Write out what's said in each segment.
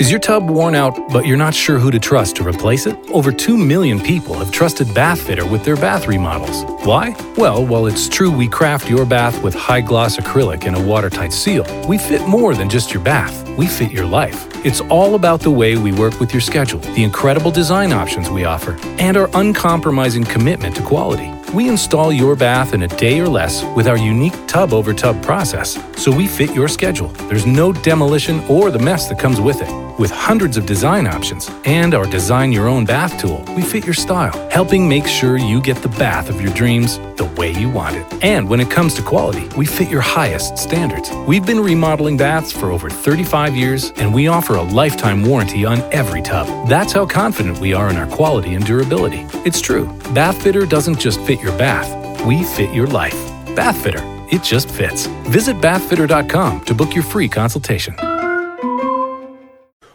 Is your tub worn out, but you're not sure who to trust to replace it? Over 2 million people have trusted Bathfitter with their bath remodels. Why? Well, while it's true we craft your bath with high gloss acrylic and a watertight seal, we fit more than just your bath. We fit your life. It's all about the way we work with your schedule, the incredible design options we offer, and our uncompromising commitment to quality. We install your bath in a day or less with our unique tub over tub process, so we fit your schedule. There's no demolition or the mess that comes with it. With hundreds of design options and our design your own bath tool, we fit your style, helping make sure you get the bath of your dreams the way you want it. And when it comes to quality, we fit your highest standards. We've been remodeling baths for over 35 years, and we offer a lifetime warranty on every tub. That's how confident we are in our quality and durability. It's true. Bathfitter doesn't just fit your bath, we fit your life. Bathfitter, it just fits. Visit bathfitter.com to book your free consultation.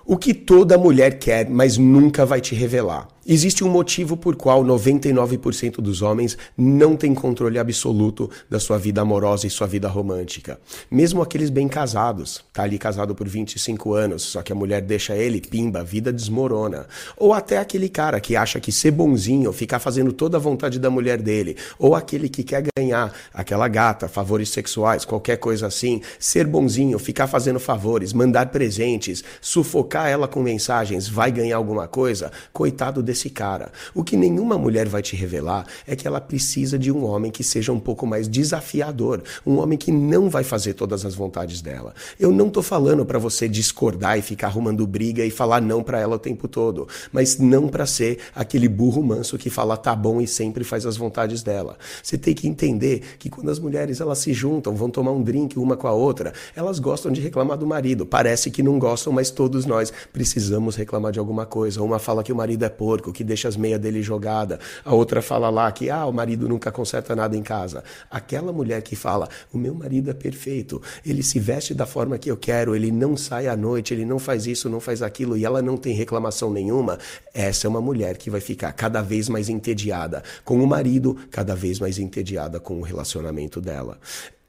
O que toda mulher quer, mas nunca vai te revelar. Existe um motivo por qual 99% dos homens não têm controle absoluto da sua vida amorosa e sua vida romântica. Mesmo aqueles bem casados, tá ali casado por 25 anos, só que a mulher deixa ele, pimba, a vida desmorona. Ou até aquele cara que acha que ser bonzinho, ficar fazendo toda a vontade da mulher dele, ou aquele que quer ganhar aquela gata, favores sexuais, qualquer coisa assim, ser bonzinho, ficar fazendo favores, mandar presentes, sufocar ela com mensagens, vai ganhar alguma coisa, coitado desse desse cara. O que nenhuma mulher vai te revelar é que ela precisa de um homem que seja um pouco mais desafiador, um homem que não vai fazer todas as vontades dela. Eu não tô falando para você discordar e ficar arrumando briga e falar não para ela o tempo todo, mas não para ser aquele burro manso que fala tá bom e sempre faz as vontades dela. Você tem que entender que quando as mulheres elas se juntam, vão tomar um drink uma com a outra, elas gostam de reclamar do marido. Parece que não gostam, mas todos nós precisamos reclamar de alguma coisa. Uma fala que o marido é porco, que deixa as meias dele jogada. A outra fala lá que ah, o marido nunca conserta nada em casa. Aquela mulher que fala: "O meu marido é perfeito, ele se veste da forma que eu quero, ele não sai à noite, ele não faz isso, não faz aquilo" e ela não tem reclamação nenhuma, essa é uma mulher que vai ficar cada vez mais entediada com o marido, cada vez mais entediada com o relacionamento dela.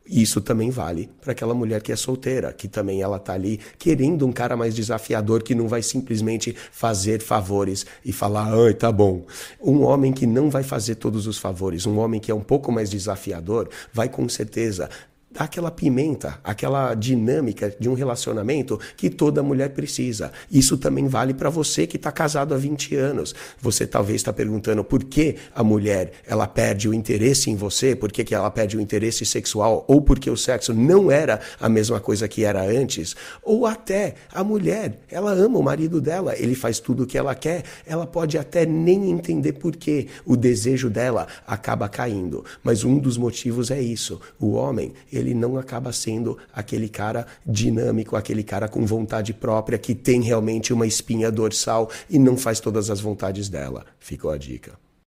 Isso também vale para aquela mulher que é solteira, que também ela tá ali querendo um cara mais desafiador que não vai simplesmente fazer favores e falar, ai, tá bom. Um homem que não vai fazer todos os favores, um homem que é um pouco mais desafiador, vai com certeza dá aquela pimenta, aquela dinâmica de um relacionamento que toda mulher precisa. Isso também vale para você que está casado há 20 anos. Você talvez está perguntando por que a mulher ela perde o interesse em você, por que, que ela perde o interesse sexual, ou porque o sexo não era a mesma coisa que era antes, ou até a mulher, ela ama o marido dela, ele faz tudo o que ela quer, ela pode até nem entender por que o desejo dela acaba caindo. Mas um dos motivos é isso. O homem, ele ele não acaba sendo aquele cara dinâmico, aquele cara com vontade própria, que tem realmente uma espinha dorsal e não faz todas as vontades dela. Ficou a dica.